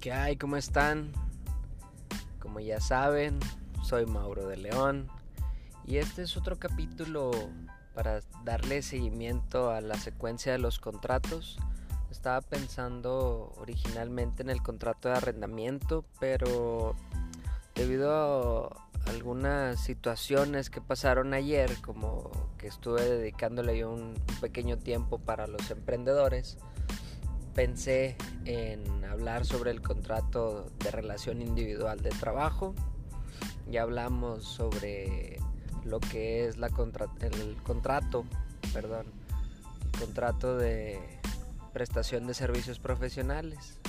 ¿Qué hay? ¿Cómo están? Como ya saben, soy Mauro de León y este es otro capítulo para darle seguimiento a la secuencia de los contratos. Estaba pensando originalmente en el contrato de arrendamiento, pero debido a algunas situaciones que pasaron ayer, como que estuve dedicándole un pequeño tiempo para los emprendedores, pensé en hablar sobre el contrato de relación individual de trabajo. Ya hablamos sobre lo que es el contrato, perdón, el contrato de prestación de servicios profesionales.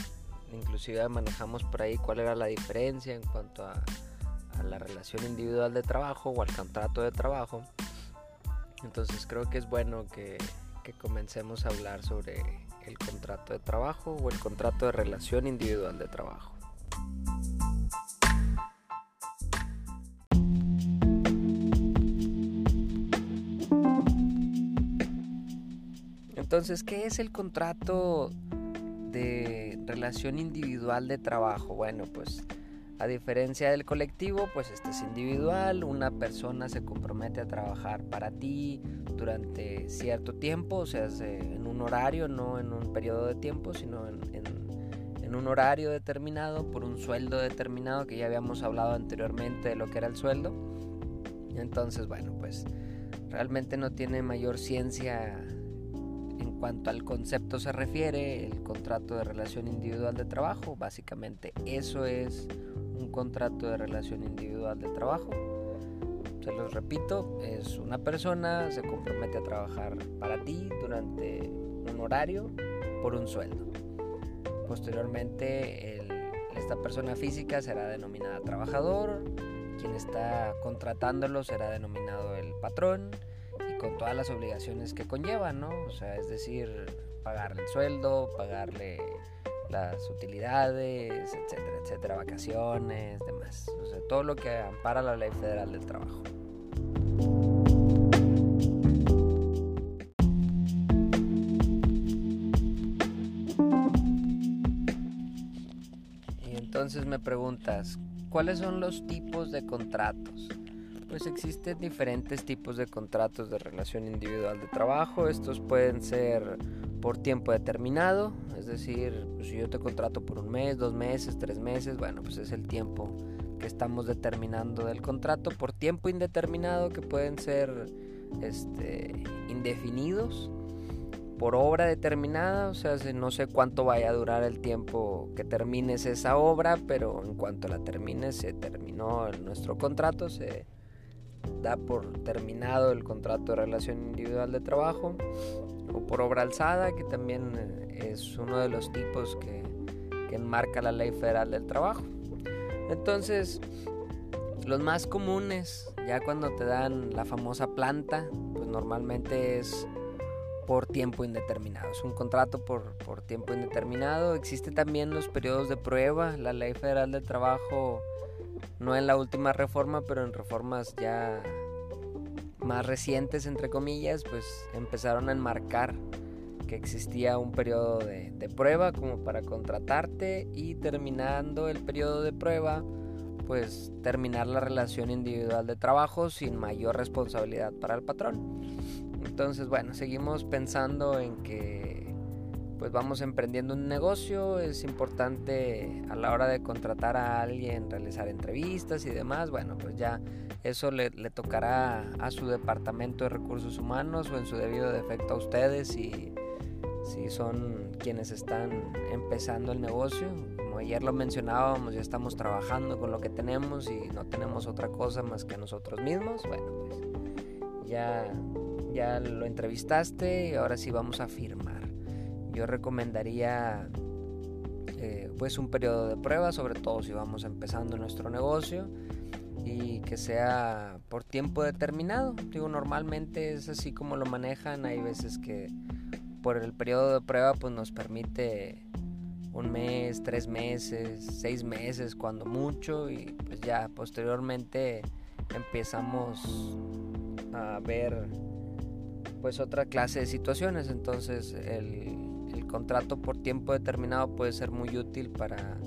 Inclusive manejamos por ahí cuál era la diferencia en cuanto a, a la relación individual de trabajo o al contrato de trabajo. Entonces creo que es bueno que, que comencemos a hablar sobre el contrato de trabajo o el contrato de relación individual de trabajo. Entonces, ¿qué es el contrato de relación individual de trabajo? Bueno, pues a diferencia del colectivo, pues este es individual, una persona se compromete a trabajar para ti durante cierto tiempo, o sea, en un horario, no en un periodo de tiempo, sino en, en, un horario determinado, por un sueldo determinado, que ya habíamos hablado anteriormente de lo que era el sueldo. Entonces, bueno, pues realmente no tiene mayor ciencia en cuanto al concepto se refiere, el contrato de relación individual de trabajo, básicamente eso es un contrato de relación individual de trabajo. Se los repito, es una persona, se compromete a trabajar para ti durante un horario por un sueldo. Posteriormente, esta persona física será denominada trabajador, quien está contratándolo será denominado el patrón con todas las obligaciones que conlleva, ¿no? O sea, es decir, pagarle el sueldo, pagarle las utilidades, etcétera, etcétera, vacaciones, demás. Todo lo que ampara la ley federal del trabajo. Y entonces me preguntas, ¿cuáles son los tipos de contratos? Pues existen diferentes tipos de contratos de relación individual de trabajo. Estos pueden ser por tiempo determinado, es decir, pues, si yo te contrato por un mes, dos meses, tres meses, bueno, pues es el tiempo que estamos determinando del contrato, por tiempo indeterminado que pueden ser este, indefinidos, por obra determinada, o sea, no sé cuánto vaya a durar el tiempo que termines esa obra, pero en cuanto la termines, se terminó nuestro contrato, se da por terminado el contrato de relación individual de trabajo o por obra alzada, que también eh, es uno de los tipos que, que enmarca la ley federal del trabajo. Entonces, los más comunes, ya cuando te dan la famosa planta, pues normalmente es por tiempo indeterminado. Es un contrato por, por tiempo indeterminado. Existe también los periodos de prueba. La ley federal del trabajo no en la última reforma, pero en reformas ya más recientes, entre comillas, pues empezaron a enmarcar que existía un periodo de, prueba como para contratarte y terminando el periodo de prueba, pues terminar la relación individual de trabajo sin mayor responsabilidad para el patrón. Entonces, bueno, seguimos pensando en que pues vamos emprendiendo un negocio, es importante a la hora de contratar a alguien realizar entrevistas y demás, bueno, pues ya eso le, tocará a su departamento de recursos humanos o en su debido defecto a ustedes si, son quienes están empezando el negocio. Como ayer lo mencionábamos, ya estamos trabajando con lo que tenemos y no tenemos otra cosa más que nosotros mismos, bueno, pues ya, ya lo entrevistaste y ahora sí vamos a firmar yo recomendaría eh, pues un periodo de prueba, sobre todo si vamos empezando nuestro negocio y que sea por tiempo determinado. Digo, normalmente es así como lo manejan, hay veces que por el periodo de prueba pues nos permite un mes, tres meses, seis meses cuando mucho y pues ya posteriormente empezamos a ver pues otra clase de situaciones entonces el contrato por tiempo determinado puede ser muy útil para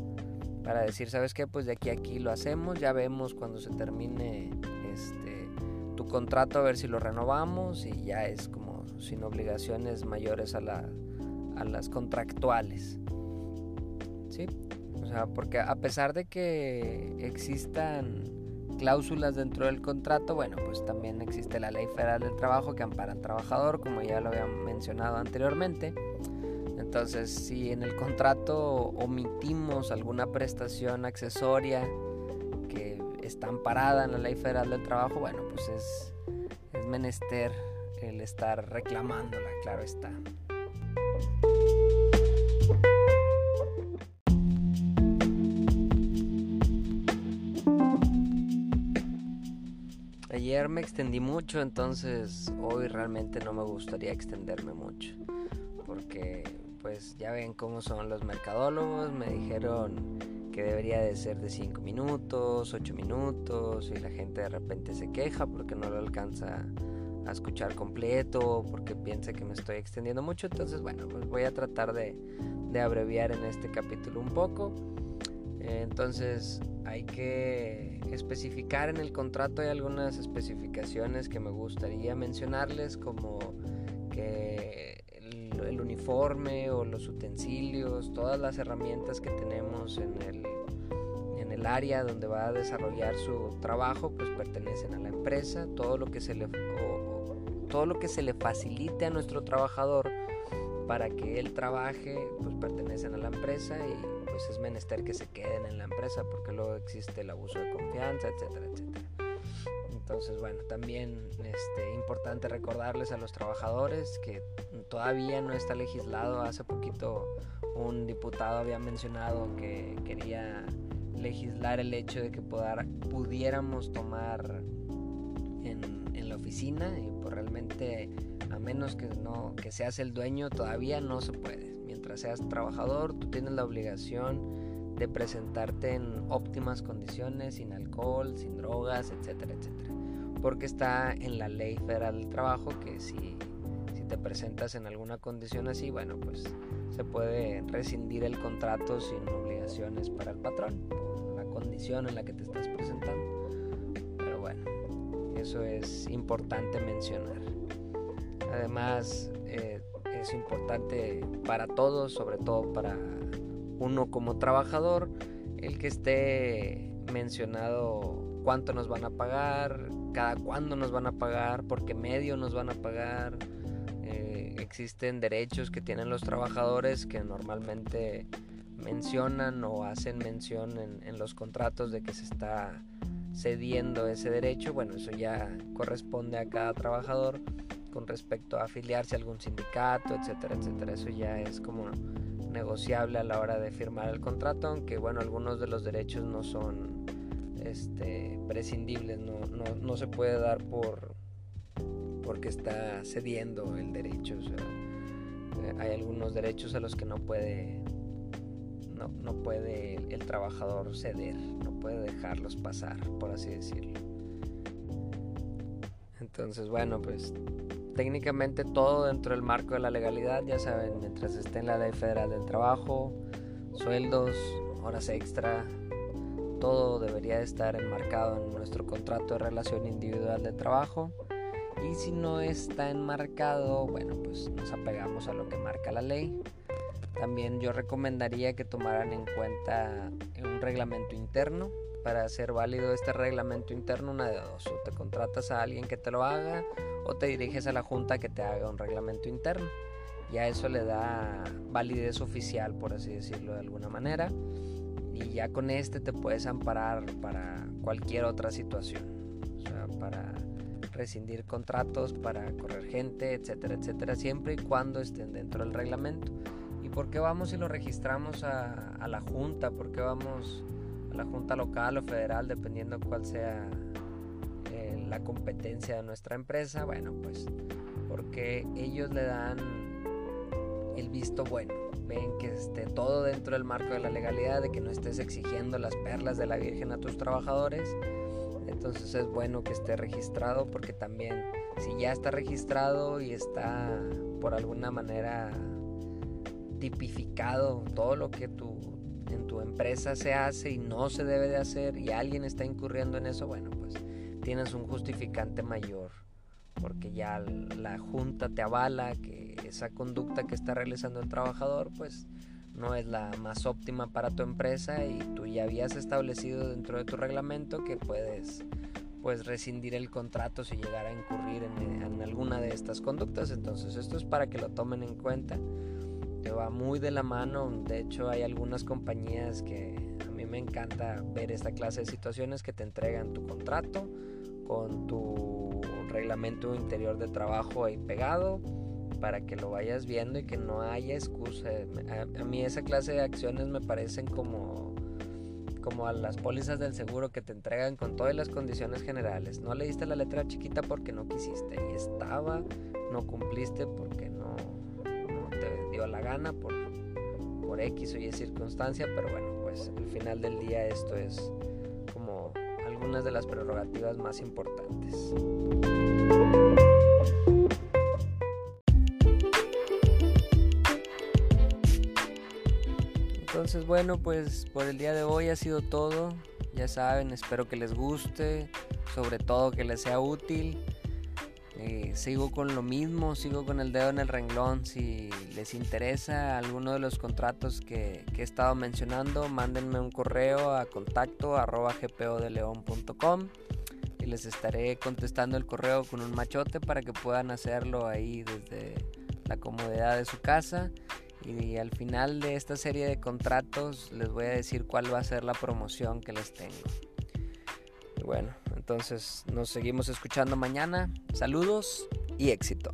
para decir, ¿sabes qué? Pues de aquí a aquí lo hacemos, ya vemos cuando se termine este, tu contrato a ver si lo renovamos y ya es como sin obligaciones mayores a, la, a las contractuales. ¿Sí? O sea, porque a pesar de que existan cláusulas dentro del contrato, bueno, pues también existe la Ley Federal del Trabajo que ampara al trabajador, como ya lo había mencionado anteriormente. Entonces, si en el contrato omitimos alguna prestación accesoria que está amparada en la Ley Federal del Trabajo, bueno, pues es, es menester el estar reclamándola, claro está. Ayer me extendí mucho, entonces hoy realmente no me gustaría extenderme mucho, porque pues ya ven cómo son los mercadólogos, me dijeron que debería de ser de 5 minutos, 8 minutos, y la gente de repente se queja porque no lo alcanza a escuchar completo, porque piensa que me estoy extendiendo mucho, entonces bueno, pues voy a tratar de, de abreviar en este capítulo un poco. Entonces hay que especificar en el contrato, hay algunas especificaciones que me gustaría mencionarles, como que el uniforme o los utensilios, todas las herramientas que tenemos en el, en el área donde va a desarrollar su trabajo, pues pertenecen a la empresa. Todo lo que se le, todo lo que se le facilite a nuestro trabajador para que él trabaje, pues pertenecen a la empresa y pues es menester que se queden en la empresa porque luego existe el abuso de confianza, etcétera, etcétera. Entonces, bueno, también este, importante recordarles a los trabajadores que todavía no está legislado. Hace poquito un diputado había mencionado que quería legislar el hecho de que pudiéramos tomar en, la oficina y pues realmente a menos que no que seas el dueño todavía no se puede. Mientras seas trabajador, tú tienes la obligación de presentarte en óptimas condiciones, sin alcohol, sin drogas, etcétera, etcétera porque está en la ley federal del trabajo que si te presentas en alguna condición así, bueno, pues se puede rescindir el contrato sin obligaciones para el patrón por la condición en la que te estás presentando. Pero bueno, eso es importante mencionar. Además, eh, es importante para todos, sobre todo para uno como trabajador, el que esté mencionado cuánto nos van a pagar, cada cuándo nos van a pagar, por qué medio nos van a pagar. Eh, existen derechos que tienen los trabajadores que normalmente mencionan o hacen mención en, en, los contratos de que se está cediendo ese derecho. Bueno, eso ya corresponde a cada trabajador con respecto a afiliarse a algún sindicato, etcétera, etcétera. Eso ya es como negociable a la hora de firmar el contrato, aunque bueno, algunos de los derechos no son este, prescindibles, no, no, no, se puede dar por porque está cediendo el derecho. Eh, hay algunos derechos a los que no puede no, no puede el, el, trabajador ceder, no puede dejarlos pasar, por así decirlo. Entonces, bueno, pues técnicamente todo dentro del marco de la legalidad, ya saben, mientras esté en la ley federal del trabajo, sueldos, horas extra, todo debería estar enmarcado en nuestro contrato de relación individual de trabajo. Y si no está enmarcado, bueno, pues nos apegamos a lo que marca la ley. También yo recomendaría que tomaran en cuenta un reglamento interno. Para hacer válido este reglamento interno, una de dos, o te contratas a alguien que te lo haga o te diriges a la junta que te haga un reglamento interno. Ya eso le da validez oficial, por así decirlo de alguna manera y ya con este te puedes amparar para cualquier otra situación, o sea, para rescindir contratos, para correr gente, etcétera, etcétera, siempre y cuando estén dentro del reglamento. ¿Y por qué vamos y lo registramos a, a la Junta? ¿Por qué vamos a la Junta local o federal, dependiendo cuál sea eh, la competencia de nuestra empresa? Bueno, pues porque ellos le dan el visto bueno ven que esté todo dentro del marco de la legalidad, de que no estés exigiendo las perlas de la Virgen a tus trabajadores. Entonces es bueno que esté registrado porque también si ya está registrado y está por alguna manera tipificado todo lo que tu en tu empresa se hace y no se debe de hacer y alguien está incurriendo en eso, bueno, pues tienes un justificante mayor porque ya la junta te avala que esa conducta que está realizando el trabajador pues no es la más óptima para tu empresa y tú ya habías establecido dentro de tu reglamento que puedes pues rescindir el contrato si llegara a incurrir en, en alguna de estas conductas. Entonces esto es para que lo tomen en cuenta. Te va muy de la mano. De hecho hay algunas compañías que a mí me encanta ver esta clase de situaciones que te entregan tu contrato con tu reglamento interior de trabajo ahí pegado para que lo vayas viendo y que no haya excusa. A, mí esa clase de acciones me parecen como, como a las pólizas del seguro que te entregan con todas las condiciones generales. No leíste la letra chiquita porque no quisiste y estaba, no cumpliste porque no, no te dio la gana por, por X o Y circunstancia, pero bueno, pues al final del día esto es como algunas de las prerrogativas más importantes. Entonces bueno, pues por el día de hoy ha sido todo. Ya saben, espero que les guste, sobre todo que les sea útil. Eh, sigo con lo mismo, sigo con el dedo en el renglón. Si les interesa alguno de los contratos que, he estado mencionando, mándenme un correo a contacto arroba gpodeleon.com y les estaré contestando el correo con un machote para que puedan hacerlo ahí desde la comodidad de su casa. Y al final de esta serie de contratos les voy a decir cuál va a ser la promoción que les tengo. Y bueno, entonces nos seguimos escuchando mañana. Saludos y éxito.